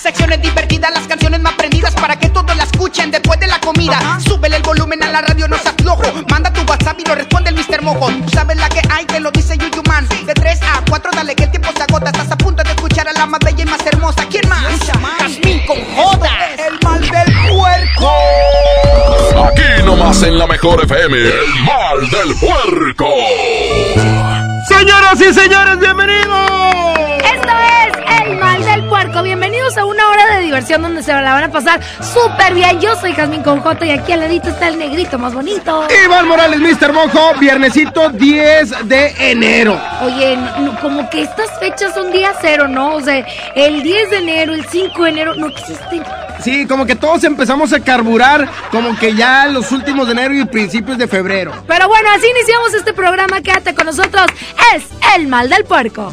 Secciones divertidas, las canciones más prendidas para que todos la escuchen después de la comida. Súbele el volumen a la radio, no seas flojo. Manda tu WhatsApp y lo responde el Mr. Mojo. Tú sabes la que hay, te lo dice Yuyu Man. De 3 a 4, dale que el tiempo se agota. Estás a punto de escuchar a la más bella y más hermosa. ¿Quién más? Jazmín con J. El mal del puerco. Aquí nomás en la mejor FM. El mal del puerco. Señoras y señores, bienvenidos. Esto es El Mal del Puerco. Bienvenidos a una hora de diversión donde se la van a pasar súper bien. Yo soy Jazmín con J y aquí al ladito está el negrito más bonito. Iván Morales, Mr. Mojo, viernesito 10 de enero. Oye, no- no, como que estas fechas son día cero, ¿no? O sea, el 10 de enero, el 5 de enero, no existen. Sí, como que todos empezamos a carburar, como que ya los últimos de enero y principios de febrero. Pero bueno, así iniciamos este programa. Quédate con nosotros. Es El Mal del Puerco.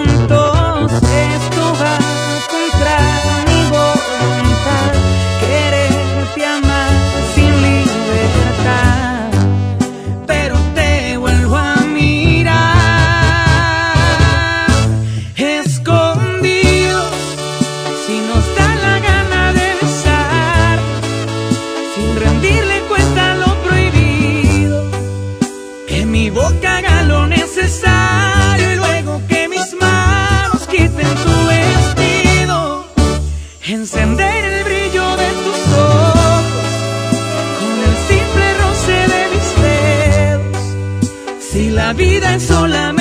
Esto va vida es solamente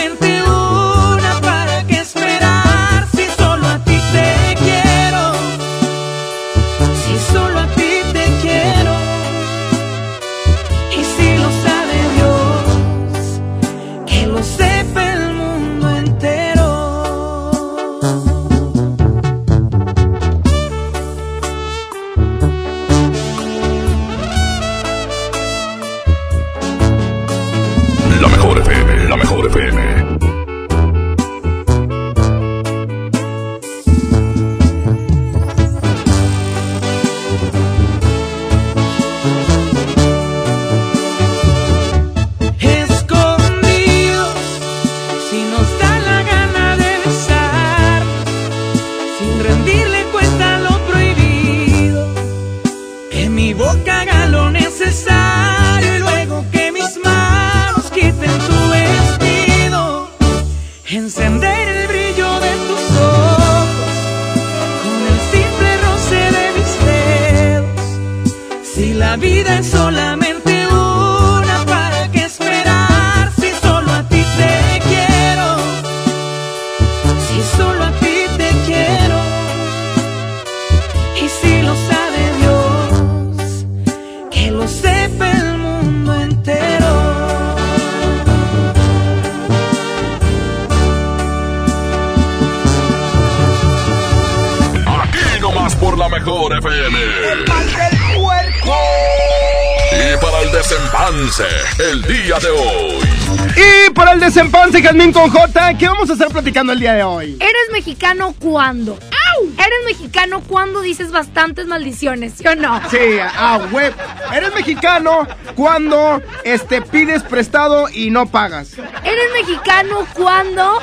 mejor FM. El mal del puerco. Y para el desempance el día de hoy. Y para el desempance, Jazmín con J, ¿qué vamos a estar platicando el día de hoy? ¿Eres mexicano cuándo? ¿Eres mexicano cuando dices bastantes maldiciones, sí o no? Sí, ah, web. Eres mexicano cuando este, pides prestado y no pagas. ¿Eres mexicano cuando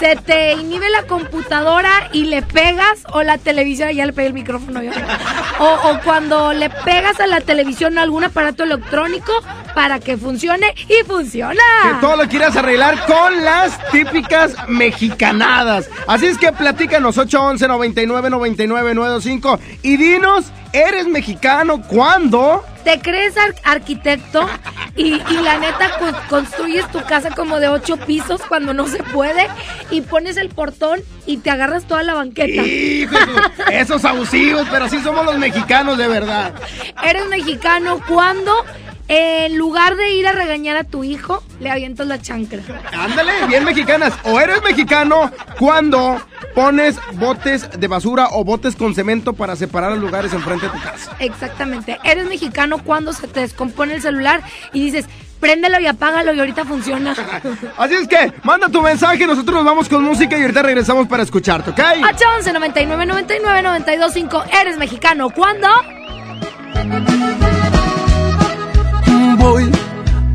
se te inhibe la computadora y le pegas o la televisión, ya le pegué el micrófono yo. O, o cuando le pegas a la televisión algún aparato electrónico para que funcione y funciona. Que todo lo quieras arreglar con las típicas mexicanadas. Así es que platícanos 811 99 99 925 y dinos, ¿eres mexicano cuándo? Te crees ar- arquitecto y, y la neta con- construyes tu casa como de ocho pisos cuando no se puede y pones el portón y te agarras toda la banqueta. Hijo, esos abusivos, pero sí somos los mexicanos de verdad. Eres mexicano cuando en lugar de ir a regañar a tu hijo, le avientas la chancla. Ándale, bien mexicanas. O eres mexicano cuando pones botes de basura o botes con cemento para separar los lugares enfrente de tu casa. Exactamente. Eres mexicano cuando se te descompone el celular y dices, préndelo y apágalo y ahorita funciona. Así es que, manda tu mensaje, nosotros nos vamos con música y ahorita regresamos para escucharte, ¿ok? 811 99 99 925 Eres mexicano cuando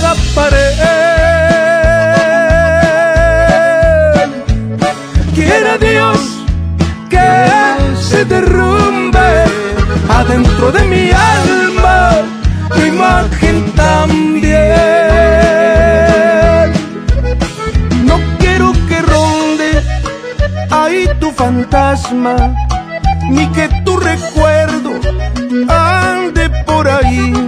cada pared. Quiera Dios que se derrumbe adentro de mi alma tu imagen también. No quiero que ronde ahí tu fantasma, ni que tu recuerdo ande por ahí.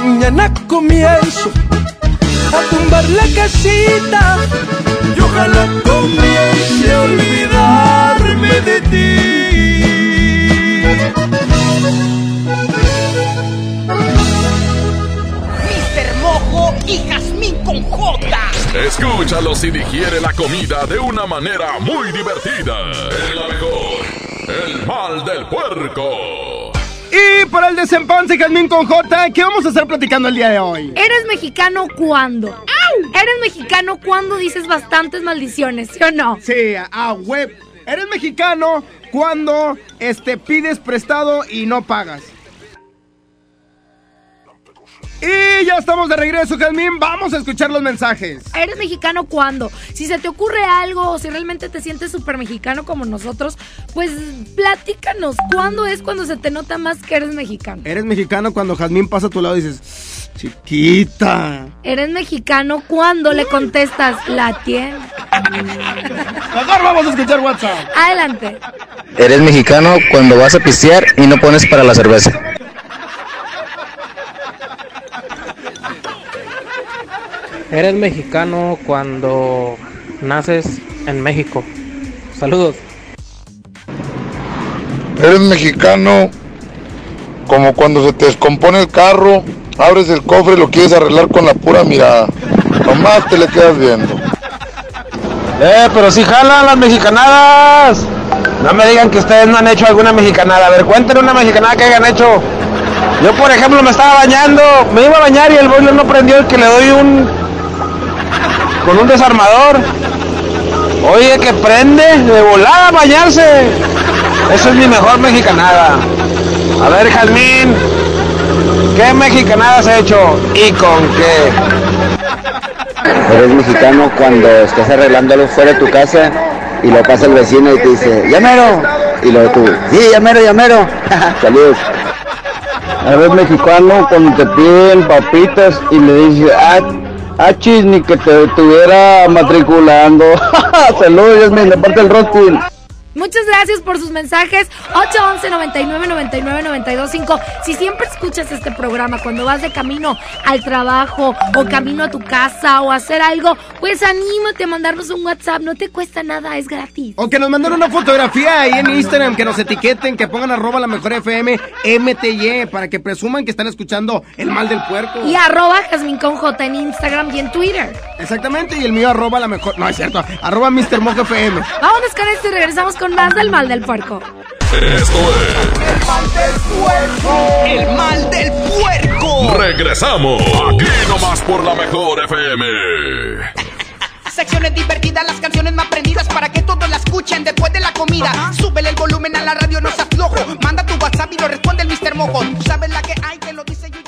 Mañana comienzo a tumbar la casita y ojalá comience a olvidarme de ti. Mr. Mojo y Jazmín con J. Escúchalo si digiere la comida de una manera muy divertida. Es la mejor. El mal del puerco. Y para el desempance, Jazmín con J, ¿qué vamos a estar platicando el día de hoy? ¿Eres mexicano cuándo? ¿Eres mexicano cuando dices bastantes maldiciones, sí o no? Sí, a web. Eres mexicano cuando este, pides prestado y no pagas. Y ya estamos de regreso, Jazmín. Vamos a escuchar los mensajes. ¿Eres mexicano cuándo? Si se te ocurre algo o si realmente te sientes súper mexicano como nosotros, pues platícanos. ¿Cuándo es cuando se te nota más que eres mexicano? Eres mexicano cuando Jazmín pasa a tu lado y dices, chiquita. ¿Eres mexicano cuando le contestas la tiene? Mejor vamos a escuchar WhatsApp. Adelante. Eres mexicano cuando vas a pistear y no pones para la cerveza. Eres mexicano cuando naces en México. Saludos. Eres mexicano Como cuando se te descompone el carro, abres el cofre y lo quieres arreglar con la pura mirada. Nomás te le quedas viendo. Eh, pero si jalan las mexicanadas. No me digan que ustedes no han hecho alguna mexicanada. A ver, cuéntenme una mexicanada que hayan hecho. Yo, por ejemplo, me estaba bañando, me iba a bañar y el boiler no prendió, el que le doy un... con un desarmador. Oye, que prende, de volada a bañarse. Eso es mi mejor mexicanada. A ver, Jazmín, ¿qué mexicanada has hecho y con qué? Eres mexicano cuando estás arreglándolo fuera de tu casa y lo pasa el vecino y te dice, llamero. Y luego tú, sí, llamero, llamero. Saludos. Eres mexicano cuando te piden papitas y le dices, ah, ah chis, ni que te estuviera matriculando. Saludos, Yasmin, de parte del Rockpool. Muchas gracias por sus mensajes. 811 99 99 92 5. Si siempre escuchas este programa cuando vas de camino al trabajo o camino a tu casa o a hacer algo, pues anímate a mandarnos un WhatsApp. No te cuesta nada, es gratis. O que nos manden una fotografía ahí en Instagram, que nos etiqueten, que pongan arroba la mejor FM MTY para que presuman que están escuchando el mal del puerco. Y arroba Jasmine con J en Instagram y en Twitter. Exactamente, y el mío arroba la mejor. No, es cierto, arroba Mr. Mojo FM. Vámonos con esto y regresamos con más del mal del puerco. Esto es El mal del puerco. El mal del puerco. Regresamos. Aquí nomás por la mejor FM. Secciones divertidas, las canciones más prendidas para que todos la escuchen después de la comida. Súbele el volumen a la radio, no se aflojo. Manda tu WhatsApp y lo responde el Mr. Mojo. Tú sabes la que hay, que lo dice Yuyu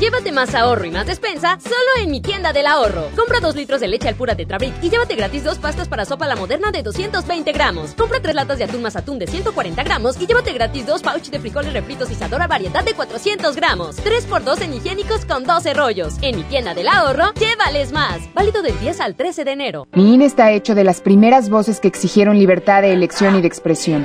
Llévate más ahorro y más despensa solo en mi tienda del ahorro. Compra 2 litros de leche al pura Tetrabric y llévate gratis dos pastas para sopa la moderna de 220 gramos. Compra 3 latas de atún más atún de 140 gramos y llévate gratis dos pouch de frijoles refritos y sadora variedad de 400 gramos. 3x2 en higiénicos con 12 rollos. En mi tienda del ahorro, llévales más. Válido del 10 al 13 de enero. Mi INE está hecho de las primeras voces que exigieron libertad de elección y de expresión.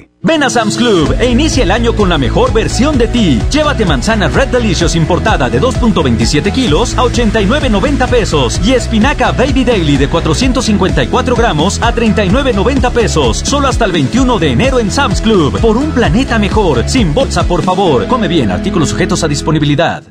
Ven a Sam's Club e inicia el año con la mejor versión de ti. Llévate manzana Red Delicious importada de 2.27 kilos a 89.90 pesos y espinaca Baby Daily de 454 gramos a 39.90 pesos. Solo hasta el 21 de enero en Sam's Club. Por un planeta mejor. Sin bolsa, por favor. Come bien. Artículos sujetos a disponibilidad.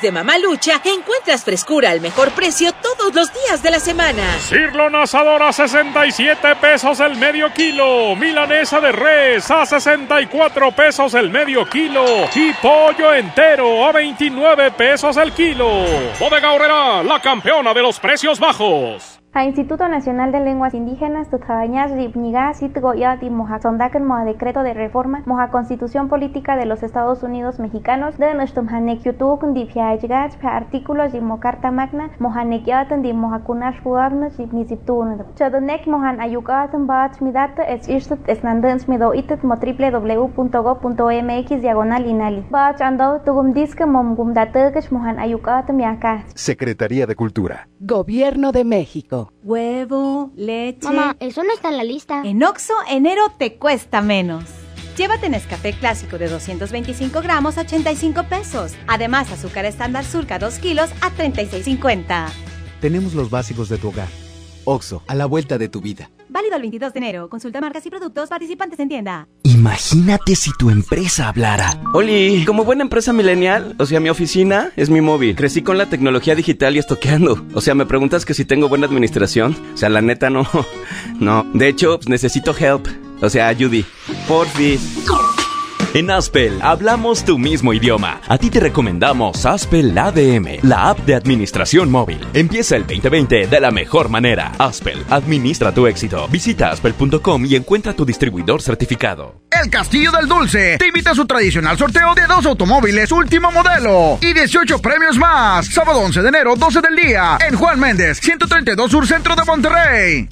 De Mamalucha encuentras frescura al mejor precio todos los días de la semana. Cirlon asador a 67 pesos el medio kilo. Milanesa de res a 64 pesos el medio kilo. Y pollo entero a 29 pesos el kilo. Bodega Horrera, la campeona de los precios bajos. A Instituto Nacional de Lenguas Indígenas, Tutjabañas, Ripniga, Sitgoyat y Moja Sondaken Moja Decreto de Reforma, Moja Constitución Política de los Estados Unidos Mexicanos, de Nustum Hanek Yutuk, Dipiaigach, Artículos y Mocarta Magna, Moja Nekyatan, di Moja Kunash Fuagnas, Ripnisiptun. Chodonek Mojan Ayukatan Bach Midata, es Istat, es Nandans Mido Itet, mo www.go.mx, diagonal inali. Bach Ando, Tugum Disque, Mom Gumdatekesh, Mojan Ayukatan Miaka. Secretaría de Cultura. Gobierno de México. Huevo, leche. Mamá, eso no está en la lista. En Oxo, enero te cuesta menos. Llévate Nescafé clásico de 225 gramos a 85 pesos. Además, azúcar estándar surca 2 kilos a 36,50. Tenemos los básicos de tu hogar. Oxo, a la vuelta de tu vida. Válido el 22 de enero. Consulta marcas y productos participantes en tienda. Imagínate si tu empresa hablara. Oli, como buena empresa millennial, o sea, mi oficina es mi móvil. Crecí con la tecnología digital y estoqueando. O sea, me preguntas que si tengo buena administración. O sea, la neta no. No. De hecho, pues, necesito help. O sea, Judy. Porfis. En Aspel hablamos tu mismo idioma. A ti te recomendamos Aspel ADM, la app de administración móvil. Empieza el 2020 de la mejor manera. Aspel, administra tu éxito. Visita aspel.com y encuentra tu distribuidor certificado. El Castillo del Dulce te invita a su tradicional sorteo de dos automóviles último modelo y 18 premios más. Sábado 11 de enero, 12 del día, en Juan Méndez, 132 Sur Centro de Monterrey.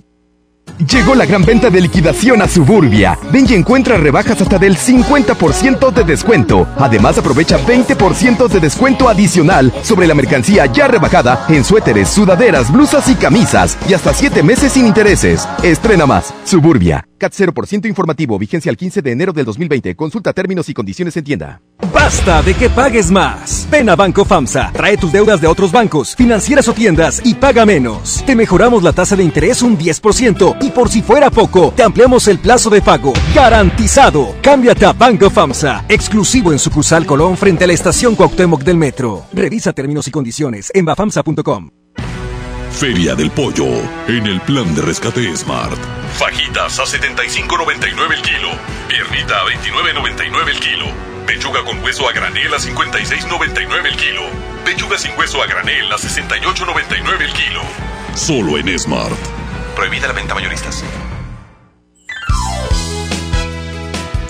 Llegó la gran venta de liquidación a Suburbia. Ven y encuentra rebajas hasta del 50% de descuento. Además, aprovecha 20% de descuento adicional sobre la mercancía ya rebajada en suéteres, sudaderas, blusas y camisas. Y hasta 7 meses sin intereses. Estrena más. Suburbia. CAT 0% informativo. Vigencia al 15 de enero del 2020. Consulta términos y condiciones en tienda. Basta de que pagues más. Ven a Banco FAMSA, trae tus deudas de otros bancos, financieras o tiendas y paga menos. Te mejoramos la tasa de interés un 10% y por si fuera poco, te ampliamos el plazo de pago. Garantizado. Cámbiate a Banco FAMSA, exclusivo en sucursal Colón frente a la estación Cuauhtémoc del Metro. Revisa términos y condiciones en bafamsa.com. Feria del Pollo, en el plan de rescate Smart. Fajitas a 75.99 el kilo. Piernita a 29.99 el kilo. Pechuga con hueso a granel a 56.99 el kilo. Pechuga sin hueso a granel a 68.99 el kilo. Solo en Smart. Prohibida la venta mayoristas.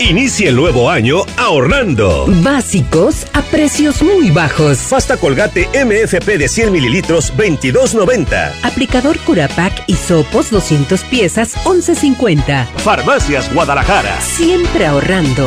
Inicia el nuevo año ahorrando. Básicos a precios muy bajos. Pasta colgate MFP de 100 mililitros, 22.90. Aplicador Curapac y sopos 200 piezas, 11.50. Farmacias Guadalajara. Siempre ahorrando.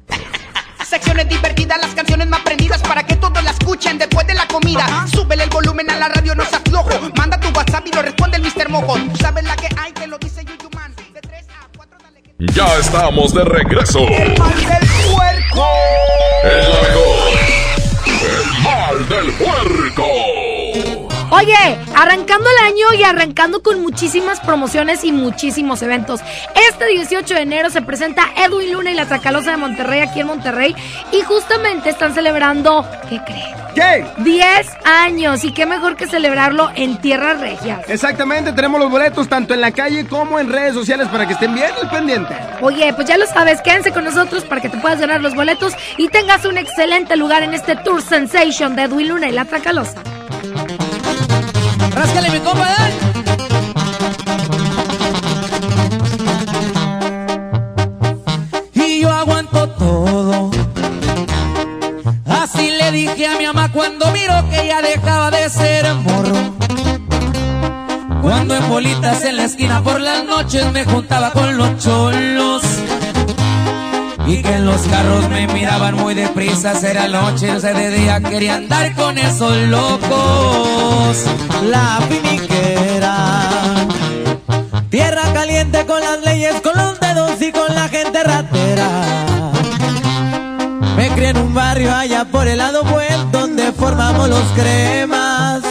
Secciones divertidas, las canciones más prendidas para que todos la escuchen después de la comida. Súbele el volumen a la radio, no se aflojo. Manda tu WhatsApp y lo responde el Mr. Mojo. Tú sabes la que hay, que lo dice Yuyuman. De 3 a 4, dale que... Ya estamos de regreso. El mal del puerco. El la mejor. El mal del puerco. Oye, arrancando el año y arrancando con muchísimas promociones y muchísimos eventos. Este 18 de enero se presenta Edwin Luna y la Tracalosa de Monterrey aquí en Monterrey y justamente están celebrando, ¿qué creen? ¿Qué? 10 años y qué mejor que celebrarlo en tierras regias. Exactamente, tenemos los boletos tanto en la calle como en redes sociales para que estén bien al pendiente. Oye, pues ya lo sabes, quédense con nosotros para que te puedas ganar los boletos y tengas un excelente lugar en este Tour Sensation de Edwin Luna y la Tracalosa. Ráscale, mi compa, dale. y yo aguanto todo. Así le dije a mi mamá cuando miró que ya dejaba de ser morro. Cuando en bolitas en la esquina por las noches me juntaba con los cholos. Y que en los carros me miraban muy deprisa, era noche, o sea, de día quería andar con esos locos. La finiquera. Tierra caliente con las leyes, con los dedos y con la gente ratera. Me crié en un barrio allá por el lado buen donde formamos los cremas.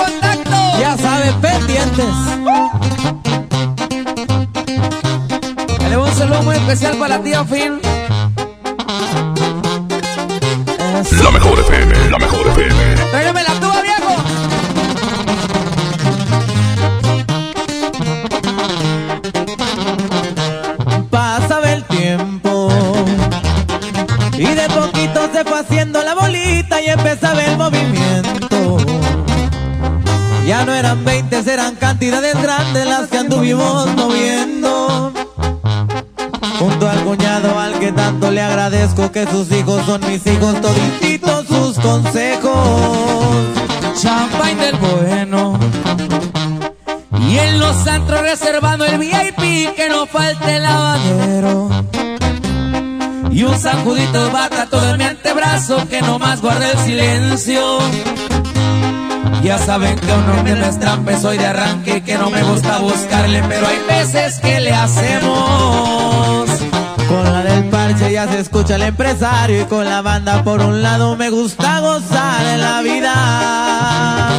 9 pendientes. Le un saludo muy especial para la tía Phil. La mejor FM, la mejor FM. Tráigame la tuba, viejo. Pasaba el tiempo y de poquito se fue haciendo la bolita y empezaba el movimiento. Ya no eran 20, eran cantidades grandes las que anduvimos moviendo. Junto al cuñado al que tanto le agradezco que sus hijos son mis hijos, todititos sus consejos. Champagne del bueno. Y en los antros reservando el VIP que no falte el lavadero. Y un sacudito de bata todo en mi antebrazo que no más guarde el silencio. Ya saben que uno que no es trampa, soy de arranque que no me gusta buscarle, pero hay veces que le hacemos. Con la del parche ya se escucha el empresario y con la banda por un lado me gusta gozar en la vida.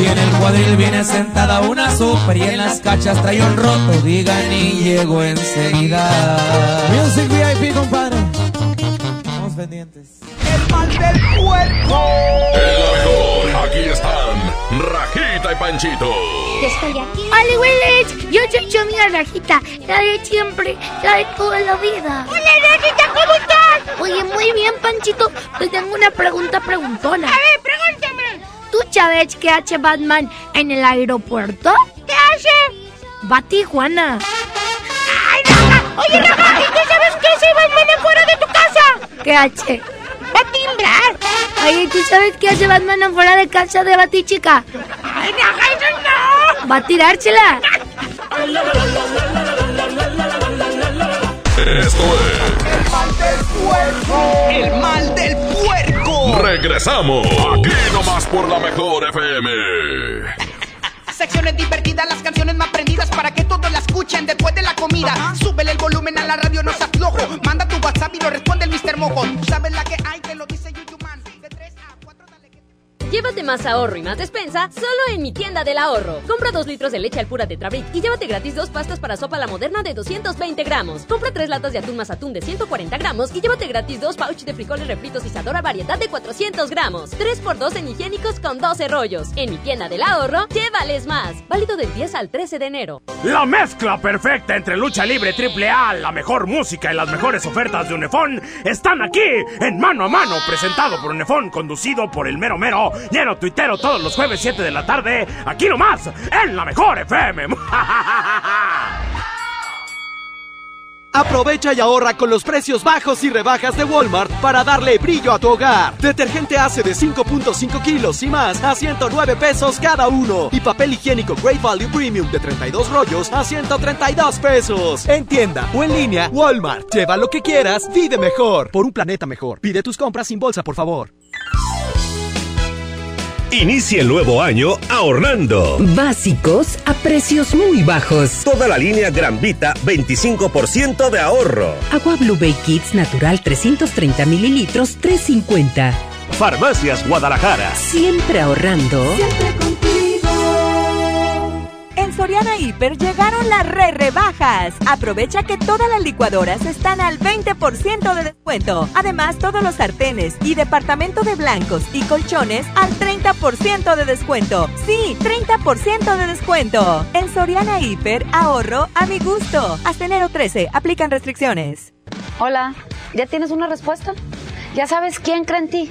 Y en el cuadril viene sentada una super y en las cachas trae un roto, digan y llego enseguida. Music VIP, compadre. Estamos pendientes. El mal del puerco. El mejor, aquí están Rajita y Panchito. Yo estoy aquí. Hola, Willich. Yo soy tu amiga Rajita. La de siempre, la de toda la vida. Hola, Rajita, ¿cómo estás? Oye, muy bien, Panchito. Te tengo una pregunta preguntona. A ver, pregúntame. ¿Tú sabes qué hace Batman en el aeropuerto? ¿Qué hace? Va a Tijuana. ¡Ay, Raja! Oye, Raja, ¿y tú sabes qué hace Batman afuera de tu casa? ¿Qué hace? Va a timbrar. Oye, ¿tú sabes qué hace Batman afuera de casa de Batichica? ¡Ay, eso no! Va a tirársela. Esto El mal del puerco. El mal del puerco. es. Regresamos. Aquí nomás por la mejor FM. Secciones divertidas, las canciones más prendidas para que todos la escuchen después de la comida. Súbele el volumen a la radio, no se aflojo. Manda tu WhatsApp y lo responde el Mr. Mojo. Tú sabes la que hay, te lo dice Llévate más ahorro y más despensa solo en mi tienda del ahorro. Compra 2 litros de leche al pura Tetrabric y llévate gratis dos pastas para sopa la moderna de 220 gramos. Compra 3 latas de atún más atún de 140 gramos y llévate gratis dos pouch de frijoles refritos y Isadora variedad de 400 gramos. 3x2 en higiénicos con 12 rollos. En mi tienda del ahorro, llévales más. Válido del 10 al 13 de enero. La mezcla perfecta entre lucha libre triple A, la mejor música y las mejores ofertas de Unefón están aquí en Mano a Mano, presentado por Unefón, conducido por el mero mero, lleno tuitero todos los jueves 7 de la tarde, aquí nomás, en la mejor FM. Aprovecha y ahorra con los precios bajos y rebajas de Walmart para darle brillo a tu hogar. Detergente hace de 5.5 kilos y más a 109 pesos cada uno. Y papel higiénico Great Value Premium de 32 rollos a 132 pesos. En tienda o en línea, Walmart. Lleva lo que quieras, vive mejor. Por un planeta mejor. Pide tus compras sin bolsa, por favor. Inicia el nuevo año ahorrando. Básicos a precios muy bajos. Toda la línea Gran Vita, 25% de ahorro. Agua Blue Bay Kids Natural 330 mililitros, 350. Farmacias Guadalajara. Siempre ahorrando. En Soriana Hiper llegaron las re rebajas. Aprovecha que todas las licuadoras están al 20% de descuento. Además, todos los sartenes y departamento de blancos y colchones al 30% de descuento. Sí, 30% de descuento. En Soriana Hiper, ahorro a mi gusto. Hasta enero 13, aplican restricciones. Hola, ¿ya tienes una respuesta? ¿Ya sabes quién cree en ti?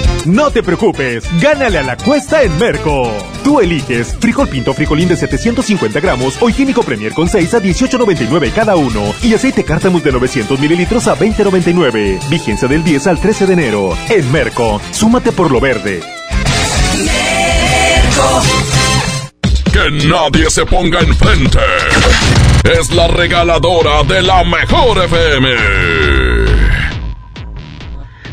No te preocupes, gánale a la cuesta en Merco. Tú eliges frijol pinto frijolín de 750 gramos o higiénico Premier con 6 a 18.99 cada uno y aceite cártamus de 900 mililitros a 20.99. Vigencia del 10 al 13 de enero. En Merco, súmate por lo verde. Que nadie se ponga enfrente. Es la regaladora de la mejor FM.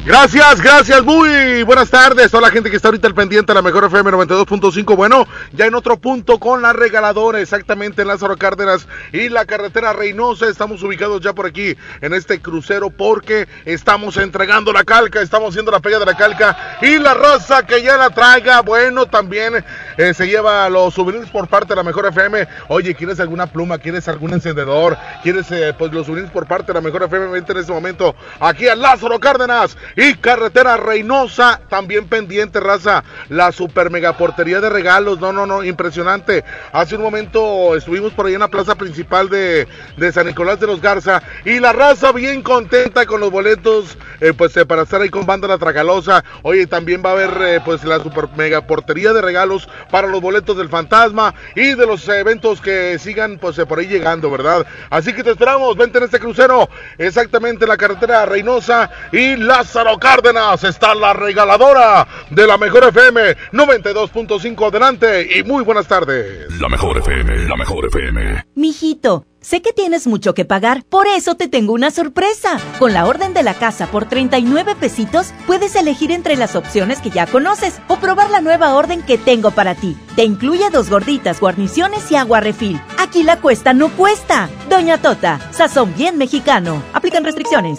Gracias, gracias, muy buenas tardes. Toda la gente que está ahorita al pendiente de la mejor FM 92.5. Bueno, ya en otro punto con la regaladora, exactamente en Lázaro Cárdenas y la carretera Reynosa. Estamos ubicados ya por aquí en este crucero porque estamos entregando la calca, estamos haciendo la pega de la calca y la raza que ya la traiga. Bueno, también eh, se lleva los souvenirs por parte de la mejor FM. Oye, ¿quieres alguna pluma? ¿Quieres algún encendedor? ¿Quieres eh, pues los souvenirs por parte de la mejor FM? Vente en este momento aquí a Lázaro Cárdenas y carretera Reynosa, también pendiente, raza, la super mega portería de regalos, no, no, no, impresionante. Hace un momento estuvimos por ahí en la plaza principal de, San Nicolás de los Garza y la raza bien contenta con los boletos, eh, pues eh, para estar ahí con banda La Tragalosa. Oye, también va a haber eh, pues la super mega portería de regalos para los boletos del fantasma y de los eventos que sigan pues por ahí llegando, ¿verdad? Así que te esperamos, vente en este crucero, exactamente en la carretera Reynosa y Lázaro Cárdenas, está la regaladora de la mejor FM 92.5 adelante y muy buenas tardes. La mejor FM, la mejor FM. Mijito, sé que tienes mucho que pagar, por eso te tengo una sorpresa. Con la orden de la casa por 39 pesitos, puedes elegir entre las opciones que ya conoces o probar la nueva orden que tengo para ti. Te incluye dos gorditas, guarniciones y agua refil. Aquí la cuesta no cuesta. Doña Tota, sazón bien mexicano. Aplican restricciones.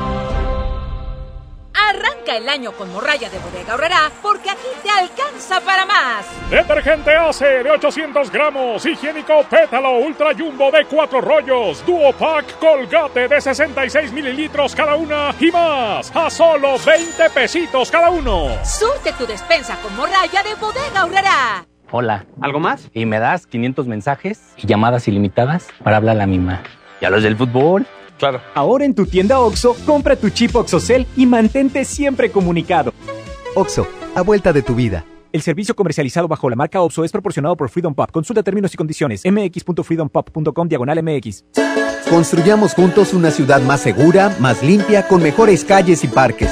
Arranca el año con morralla de bodega horrera porque aquí te alcanza para más. Detergente ACE de 800 gramos, higiénico pétalo ultra jumbo de 4 rollos, duo pack colgate de 66 mililitros cada una y más, a solo 20 pesitos cada uno. Surte tu despensa con morralla de bodega horrera. Hola. ¿Algo más? Y me das 500 mensajes y llamadas ilimitadas para hablar a la misma. ¿Y a los del fútbol? Claro. Ahora en tu tienda OXO, compra tu chip OXOCEL y mantente siempre comunicado. OXO, a vuelta de tu vida. El servicio comercializado bajo la marca OXO es proporcionado por Freedom Pop. Consulta términos y condiciones. mx.freedompop.com diagonal mx. Construyamos juntos una ciudad más segura, más limpia, con mejores calles y parques.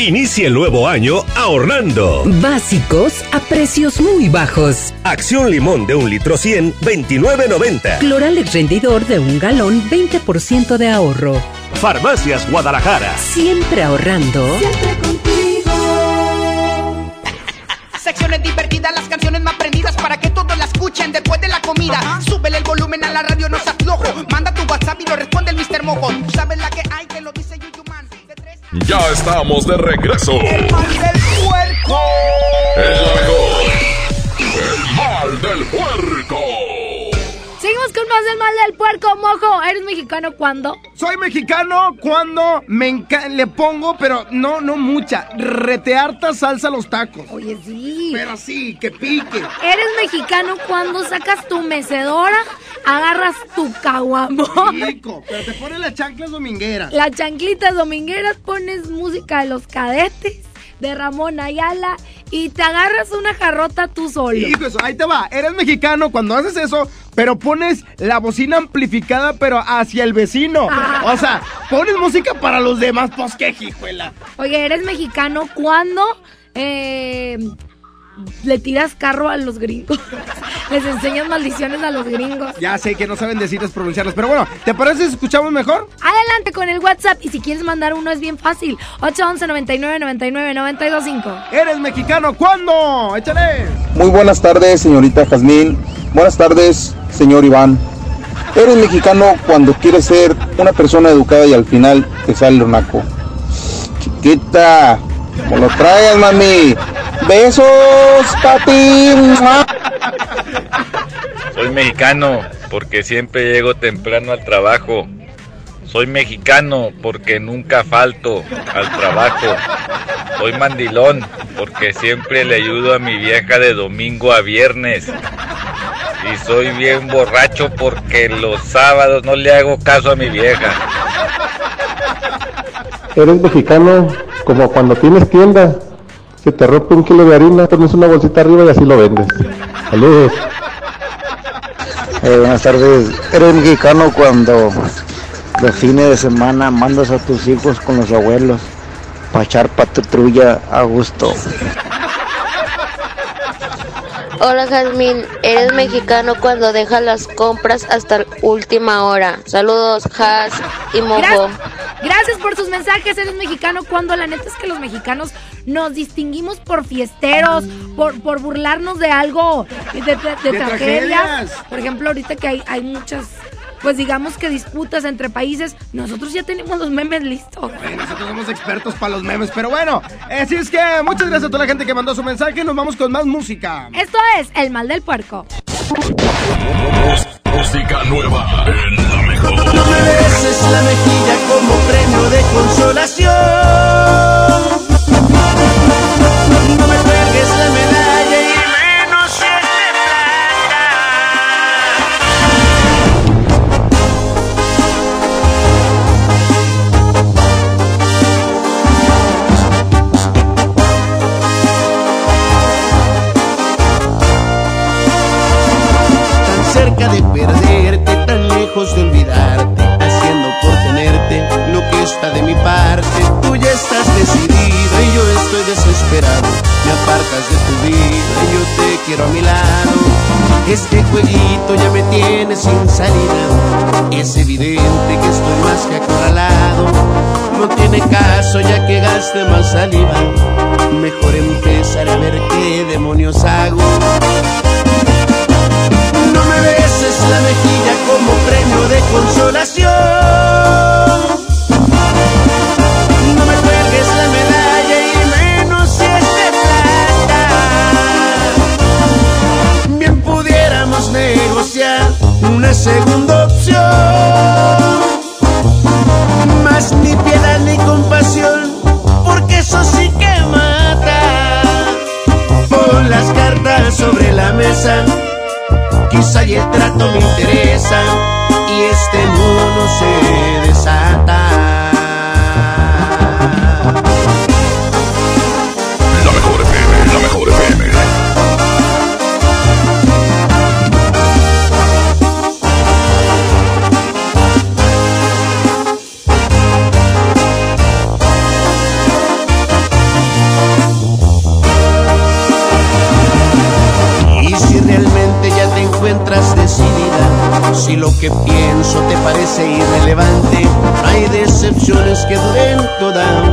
Inicia el nuevo año ahorrando. Básicos a precios muy bajos. Acción limón de un litro 100, 29.90. Cloralex rendidor de un galón, 20% de ahorro. Farmacias Guadalajara. Siempre ahorrando. Secciones divertidas, las canciones más prendidas para que todos la escuchen después de la comida. Súbele el volumen a la radio, no seas flojo. Manda tu WhatsApp y lo responde el Mr. Mojo. Tú sabes la que hay, te lo dice. Ya estamos de regreso. El mal del puerco. Es la mejor. El mal del puerco. Seguimos con más del mal del puerco, mojo. ¿Eres mexicano cuándo? Soy mexicano cuando me le pongo, pero no, no mucha, retearta salsa a los tacos. Oye, sí. Pero sí, que pique. ¿Eres mexicano cuando sacas tu mecedora, agarras tu caguamón, Rico, pero te ponen las chanclas domingueras. las chanclitas domingueras, pones música de los cadetes, de Ramón Ayala y te agarras una jarrota tú solo? Hijo, eso, ahí te va. Eres mexicano cuando haces eso, pero pones la bocina amplificada, pero hacia el vecino. Ah. O sea, pones música para los demás, pues qué hijuela. Oye, ¿eres mexicano cuando eh, le tiras carro a los gringos? Les enseñas maldiciones a los gringos. Ya sé que no saben decirles pronunciarlas, pero bueno, ¿te parece si escuchamos mejor? Adelante con el WhatsApp y si quieres mandar uno es bien fácil. 811 99 99 925. ¿Eres mexicano cuándo? Échale. Muy buenas tardes, señorita Jazmín. Buenas tardes, señor Iván. Eres mexicano cuando quieres ser una persona educada y al final te sale el naco. Chiquita, como lo traigas, mami. Besos, papi. Soy mexicano porque siempre llego temprano al trabajo. Soy mexicano porque nunca falto al trabajo. Soy mandilón porque siempre le ayudo a mi vieja de domingo a viernes. Y soy bien borracho porque los sábados no le hago caso a mi vieja. Eres mexicano como cuando tienes tienda Se te rompe un kilo de harina, pones una bolsita arriba y así lo vendes. Saludos. Eh, buenas tardes. Eres mexicano cuando los fines de semana mandas a tus hijos con los abuelos para echar patrulla a gusto. Hola Jazmín, eres mexicano cuando dejas las compras hasta última hora. Saludos, Jaz y Mojo. Gracias, gracias por sus mensajes. Eres mexicano cuando la neta es que los mexicanos nos distinguimos por fiesteros, por, por burlarnos de algo, de, de- de De tragedias. tragedias. Por ejemplo, ahorita que hay, hay muchas, pues digamos que disputas entre países, nosotros ya tenemos los memes listos. Nosotros somos expertos para los memes, pero bueno, así es que muchas gracias a toda la gente que mandó su mensaje. Nos vamos con más música. Esto es El Mal del Puerco. Música nueva en la mejor. No me beses la mejilla como premio de consolación. Que pienso te parece irrelevante, hay decepciones que duren toda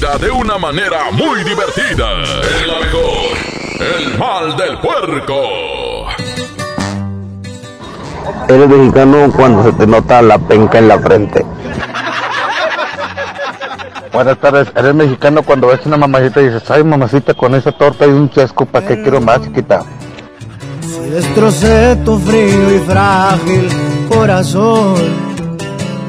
de una manera muy divertida. En la mejor. El mal del puerco. Eres mexicano cuando se te nota la penca en la frente. Buenas tardes, eres mexicano cuando ves una mamacita y dices, ay mamacita, con esa torta y un chesco, ¿para qué quiero más, chiquita? Si destrocé tu frío y frágil corazón,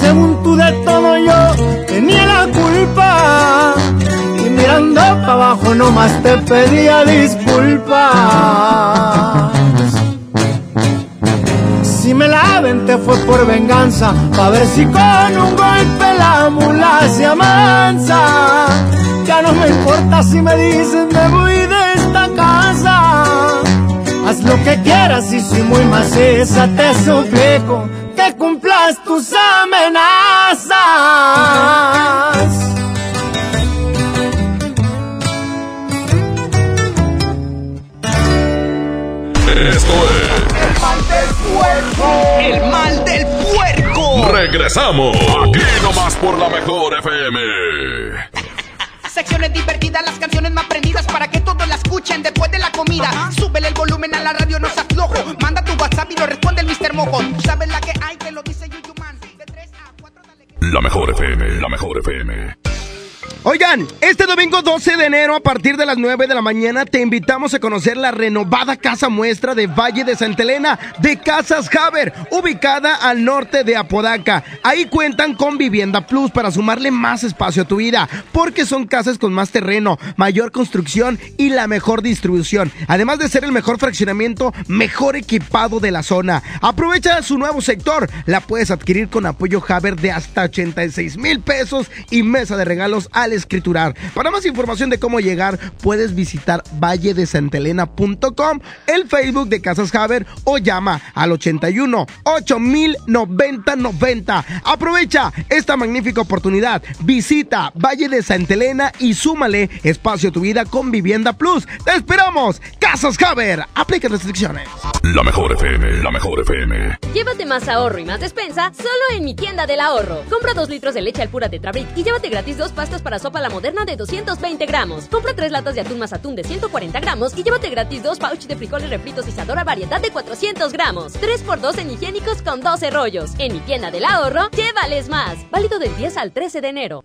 según tú de todo yo tenía la culpa. Y mirando para abajo nomás te pedía disculpas. Si me la aventé fue por venganza, pa' ver si con un golpe la mula se amansa. Ya no me importa si me dicen me voy de esta casa. Haz lo que quieras y si muy maciza te suplico que cumplas tus amenazas. Esto es El mal del puerco. El mal del puerco. Regresamos. Aquí nomás por la mejor FM. Secciones divertidas, las canciones más prendidas para que todos la escuchen después de la comida. Súbele el volumen a la radio, no se aflojo. Manda tu WhatsApp y lo responde el Mr. Mojo. Tú sabes la que hay, te lo dice Yuyuman. De 3 a 4 La mejor FM, la mejor FM. Oigan, este domingo 12 de enero a partir de las 9 de la mañana te invitamos a conocer la renovada casa muestra de Valle de Santa Elena de Casas Haber, ubicada al norte de Apodaca. Ahí cuentan con Vivienda Plus para sumarle más espacio a tu vida, porque son casas con más terreno, mayor construcción y la mejor distribución, además de ser el mejor fraccionamiento mejor equipado de la zona. Aprovecha su nuevo sector, la puedes adquirir con apoyo Haber de hasta 86 mil pesos y mesa de regalos al escriturar. Para más información de cómo llegar, puedes visitar valledesantelena.com, el Facebook de Casas Haber o llama al 81 8000 90 90. Aprovecha esta magnífica oportunidad. Visita Valle de Santa Elena y súmale espacio a tu vida con Vivienda Plus. ¡Te esperamos! Casas Haber. Aplica restricciones. La mejor FM, la mejor FM. Llévate más ahorro y más despensa solo en mi tienda del ahorro. Compra dos litros de leche al pura Tetrabric y llévate gratis dos pastas para sopa la moderna de 220 gramos. Compra tres latas de atún más atún de 140 gramos y llévate gratis dos pouch de frijoles refritos y Isadora variedad de 400 gramos. 3x2 en higiénicos con 12 rollos. En mi tienda del ahorro, llévales más. Válido del 10 al 13 de enero.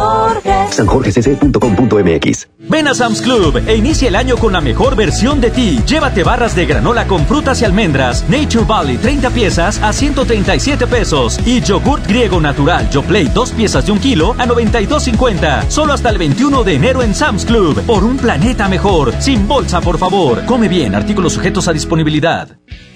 sanjorgecc.com.mx Ven a Sam's Club e inicia el año con la mejor versión de ti. Llévate barras de granola con frutas y almendras, Nature Valley 30 piezas a 137 pesos y yogurt griego natural Yoplait 2 piezas de un kilo a 92.50. Solo hasta el 21 de enero en Sam's Club. Por un planeta mejor. Sin bolsa, por favor. Come bien. Artículos sujetos a disponibilidad.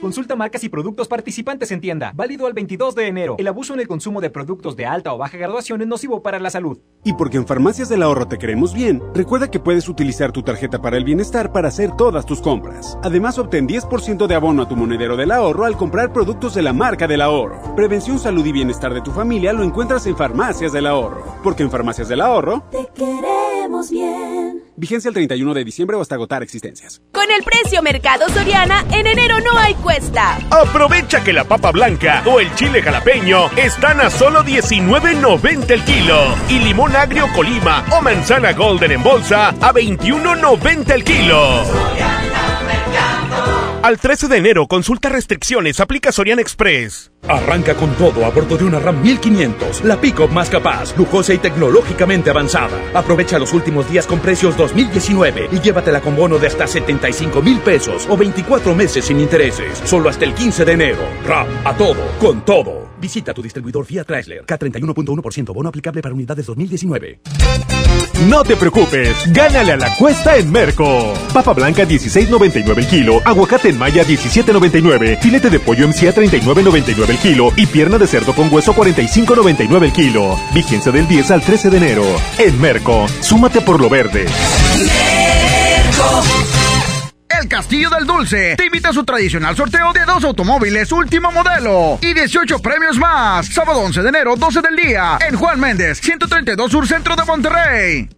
Consulta marcas y productos participantes en tienda. Válido al 22 de enero. El abuso en el consumo de productos de alta o baja graduación es nocivo para la salud. Y porque en Farmacias del Ahorro te queremos bien, recuerda que puedes utilizar tu tarjeta para el bienestar para hacer todas tus compras. Además, obtén 10% de abono a tu monedero del ahorro al comprar productos de la marca del ahorro. Prevención, salud y bienestar de tu familia lo encuentras en Farmacias del Ahorro. Porque en Farmacias del Ahorro Te queremos bien. Vigencia el 31 de diciembre o hasta agotar existencias. Con el precio Mercado Soriana, en enero no hay cuesta. Aprovecha que la papa blanca o el chile jalapeño están a solo 19.90 el kilo. Y limón agrio Colima o manzana golden en bolsa a 21.90 el kilo. Al 13 de enero, consulta restricciones, aplica Sorian Express. Arranca con todo a bordo de una RAM 1500, la pick-up más capaz, lujosa y tecnológicamente avanzada. Aprovecha los últimos días con precios 2019 y llévatela con bono de hasta 75 mil pesos o 24 meses sin intereses. Solo hasta el 15 de enero. RAM, a todo, con todo. Visita tu distribuidor Fiat Chrysler. K31.1% bono aplicable para unidades 2019. No te preocupes, gánale a la cuesta en Merco. Papa blanca 16.99 el kilo, aguacate en maya 17.99, filete de pollo MC a 39.99 el kilo y pierna de cerdo con hueso 45.99 el kilo. Vigencia del 10 al 13 de enero. En Merco, súmate por lo verde. El Castillo del Dulce te invita a su tradicional sorteo de dos automóviles último modelo y 18 premios más. Sábado 11 de enero, 12 del día, en Juan Méndez, 132 Sur Centro de Monterrey.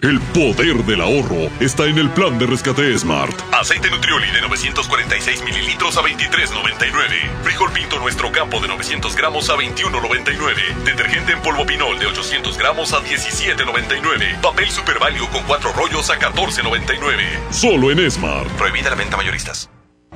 El poder del ahorro está en el plan de rescate Smart. Aceite Nutrioli de 946 mililitros a 23.99. Frijol Pinto Nuestro Campo de 900 gramos a 21.99. Detergente en polvo Pinol de 800 gramos a 17.99. Papel Super Value con 4 rollos a 14.99. Solo en Smart. Prohibida la venta mayoristas.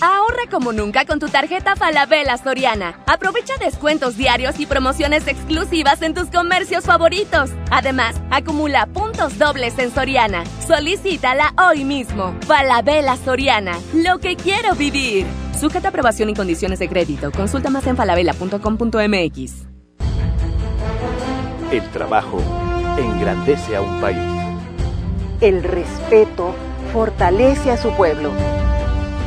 Ahorra como nunca con tu tarjeta Falabella Soriana. Aprovecha descuentos diarios y promociones exclusivas en tus comercios favoritos. Además, acumula puntos dobles en Soriana. Solicítala hoy mismo. Falabella Soriana. Lo que quiero vivir. Sujeta aprobación y condiciones de crédito. Consulta más en falabella.com.mx. El trabajo engrandece a un país. El respeto fortalece a su pueblo.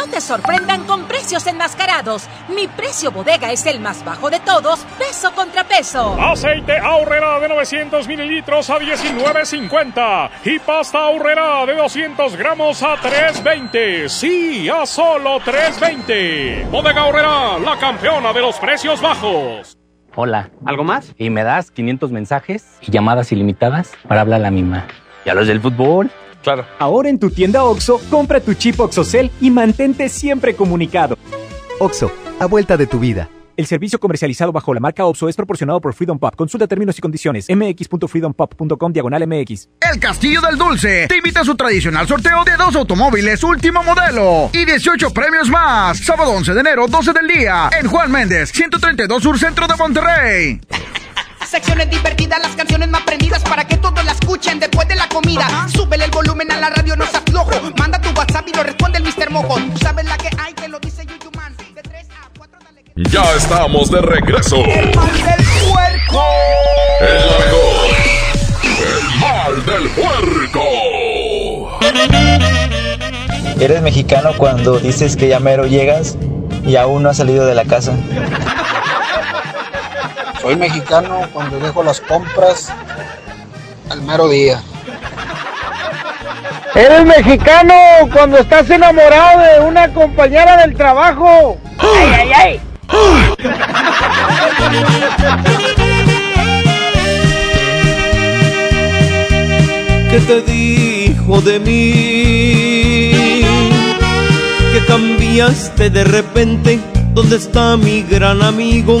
No te sorprendan con precios enmascarados. Mi precio bodega es el más bajo de todos, peso contra peso. Aceite ahorrera de 900 mililitros a 19.50 y pasta ahorrera de 200 gramos a 3.20. Sí, a solo 3.20. Bodega ahorrera, la campeona de los precios bajos. Hola. ¿Algo más? Y me das 500 mensajes y llamadas ilimitadas para hablar a la misma. ¿Y a los del fútbol? Claro. Ahora en tu tienda OXO, compra tu chip OXOCEL y mantente siempre comunicado. OXO, a vuelta de tu vida. El servicio comercializado bajo la marca OPSO es proporcionado por Freedom Pop. Consulta términos y condiciones. mx.freedompop.com diagonal mx. El Castillo del Dulce te invita a su tradicional sorteo de dos automóviles último modelo y 18 premios más. Sábado 11 de enero, 12 del día, en Juan Méndez, 132 Sur Centro de Monterrey. Secciones divertidas, las canciones más prendidas para que todos la escuchen después de la comida. Súbele el volumen a la radio, no se aflojo. Manda tu WhatsApp y lo responde el Mr. Mojo. Tú sabes la que hay, que lo dice Yuyu Man. De 3 a 4, dale. Ya estamos de regreso. El mal del puerco. El la mejor. El mal del puerco. Eres mexicano cuando dices que ya mero llegas y aún no has salido de la casa. Soy mexicano cuando dejo las compras al mero día. Eres mexicano cuando estás enamorado de una compañera del trabajo. ¡Ay, ay, ay! ¿Qué te dijo de mí? Que cambiaste de repente. ¿Dónde está mi gran amigo?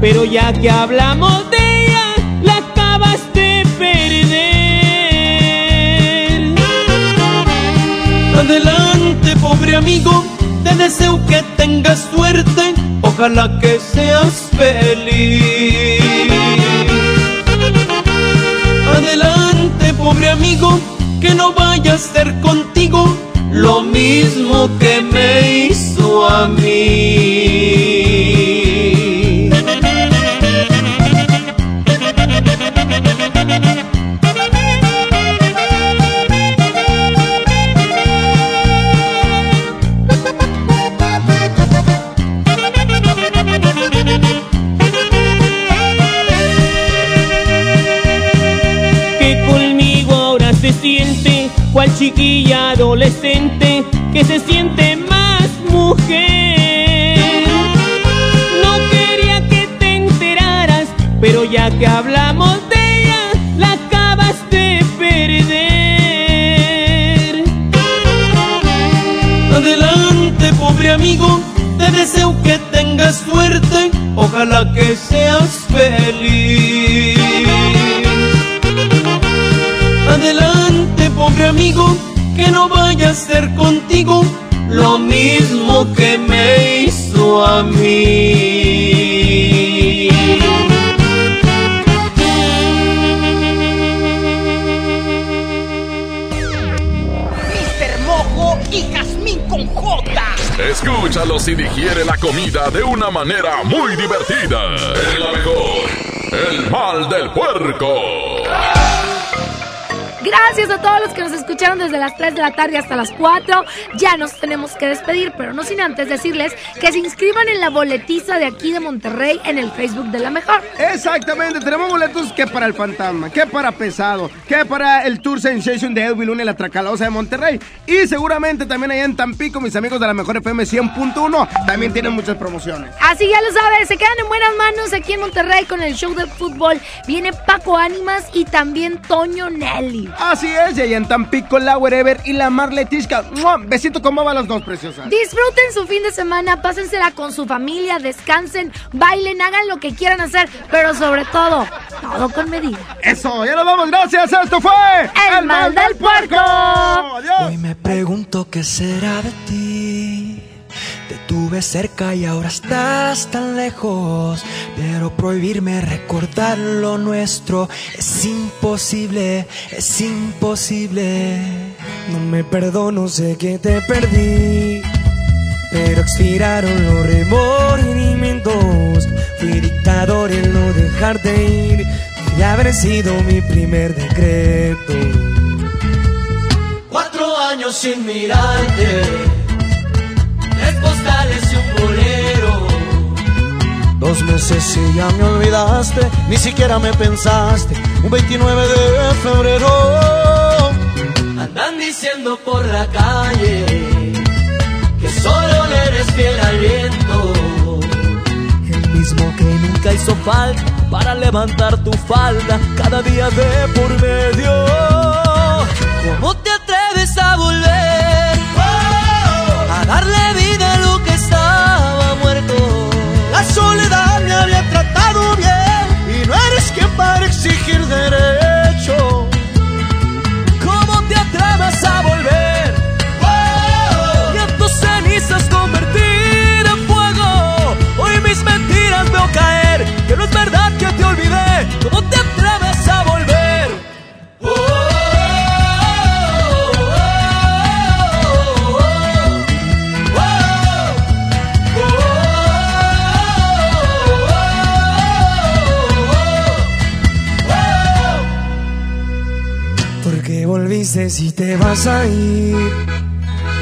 Pero ya que hablamos de ella, la acabas de perder. Adelante, pobre amigo, te deseo que tengas suerte, ojalá que seas feliz. Adelante, pobre amigo, que no vaya a ser contigo lo mismo que me hizo a mí. De una manera muy divertida. Es la mejor. El mal del puerco. Gracias a todos los que nos escucharon desde las 3 de la tarde hasta las 4. Ya nos tenemos que despedir, pero no sin antes decirles que se inscriban en la boletiza de aquí de Monterrey en el Facebook de la mejor. Exactamente, tenemos boletos que para el Fantasma, que para Pesado, que para el Tour Sensation de Edwin Luna y la Tracalosa de Monterrey. Y seguramente también allá en Tampico, mis amigos de la Mejor FM 100.1, también tienen muchas promociones. Así ya lo sabes, se quedan en buenas manos aquí en Monterrey con el show del fútbol. Viene Paco Ánimas y también Toño Nelly. Así es, y allá en Tampico, la Wherever y la Marletisca. Besito, ¿cómo van las dos preciosas? Disfruten su fin de semana, pásensela con su familia, descansen, bailen, hagan lo que quieran hacer, pero sobre todo, todo con medida. Eso, ya nos vamos, gracias. Esto fue El Mal del Puerco. Adiós. Hoy me pregunto qué será de ti. Te tuve cerca y ahora estás tan lejos. Pero prohibirme recordar lo nuestro es imposible, es imposible. No me perdono, sé que te perdí. Pero expiraron los remordimientos. Fui dictador en no dejarte ir. Y haber sido mi primer decreto. Cuatro años sin mirarte, tres postales y un bolero. Dos meses y ya me olvidaste, ni siquiera me pensaste. Un 29 de febrero. Andan diciendo por la calle eres fiel al viento. El mismo que nunca hizo falta para levantar tu falda cada día de por medio. ¿Cómo te atreves a volver? A darle te vas a ir.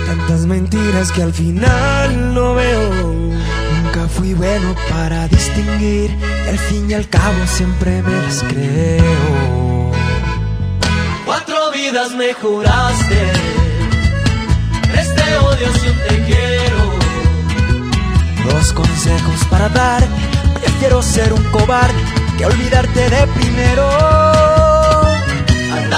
Tantas mentiras que al final no veo. Nunca fui bueno para distinguir. Y al fin y al cabo siempre me las creo. Cuatro vidas me juraste odias y un te quiero. Dos consejos para dar. Prefiero ser un cobarde que olvidarte de primero.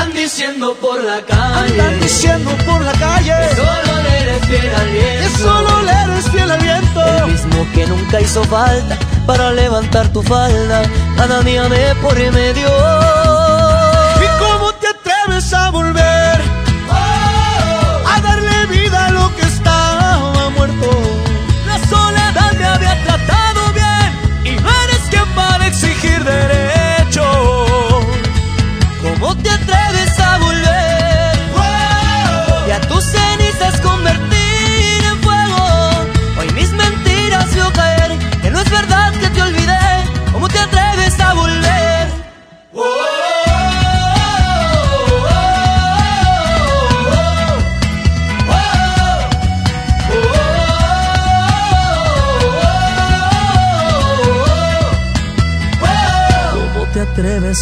Andan diciendo por la calle. Andan diciendo por la calle. Que solo le eres fiel al viento. Que solo le eres fiel al viento. El mismo que nunca hizo falta para levantar tu falda. Cada día me por medio. ¿Y cómo te atreves a volver? A darle vida a lo que estaba muerto. La soledad me había tratado bien. Y no eres quien para exigir derecho. ¿Cómo te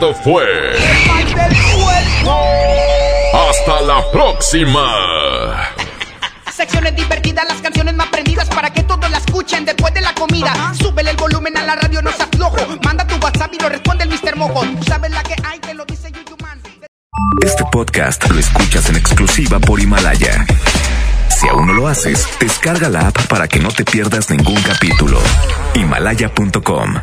Esto fue. El mal del puerco. Hasta la próxima. Secciones divertidas, las canciones más prendidas para que todos la escuchen después de la comida. Súbele el volumen a la radio, no se aflojo. Manda tu WhatsApp y lo responde el Mr. Mojo. Tú sabes la que hay, te lo dice Yuyu Man. Este podcast lo escuchas en exclusiva por Himalaya. Si aún no lo haces, descarga la app para que no te pierdas ningún capítulo. Himalaya.com